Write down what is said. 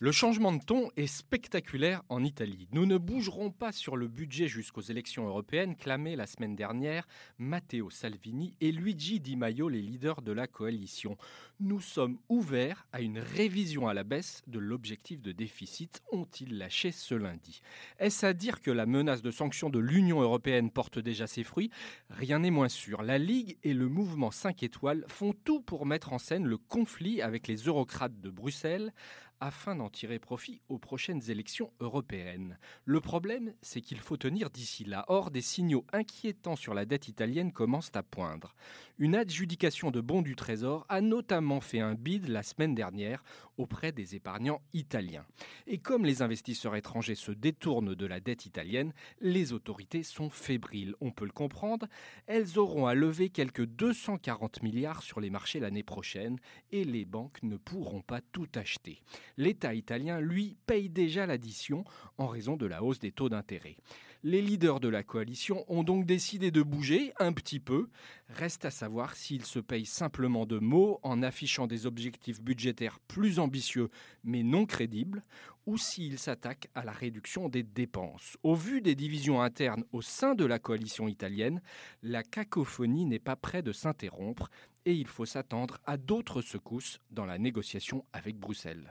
Le changement de ton est spectaculaire en Italie. Nous ne bougerons pas sur le budget jusqu'aux élections européennes, clamé la semaine dernière Matteo Salvini et Luigi Di Maio, les leaders de la coalition. Nous sommes ouverts à une révision à la baisse de l'objectif de déficit, ont-ils lâché ce lundi. Est-ce à dire que la menace de sanctions de l'Union européenne porte déjà ses fruits? Rien n'est moins sûr. La Ligue et le mouvement 5 étoiles font tout pour mettre en scène le conflit avec les eurocrates de Bruxelles afin d'en tirer profit aux prochaines élections européennes. Le problème, c'est qu'il faut tenir d'ici là. Or, des signaux inquiétants sur la dette italienne commencent à poindre. Une adjudication de bons du Trésor a notamment fait un bid la semaine dernière auprès des épargnants italiens. Et comme les investisseurs étrangers se détournent de la dette italienne, les autorités sont fébriles. On peut le comprendre. Elles auront à lever quelques 240 milliards sur les marchés l'année prochaine et les banques ne pourront pas tout acheter. L'État italien, lui, paye déjà l'addition en raison de la hausse des taux d'intérêt. Les leaders de la coalition ont donc décidé de bouger un petit peu. Reste à savoir s'ils se payent simplement de mots en affichant des objectifs budgétaires plus ambitieux mais non crédibles, ou s'ils s'attaquent à la réduction des dépenses. Au vu des divisions internes au sein de la coalition italienne, la cacophonie n'est pas près de s'interrompre et il faut s'attendre à d'autres secousses dans la négociation avec Bruxelles.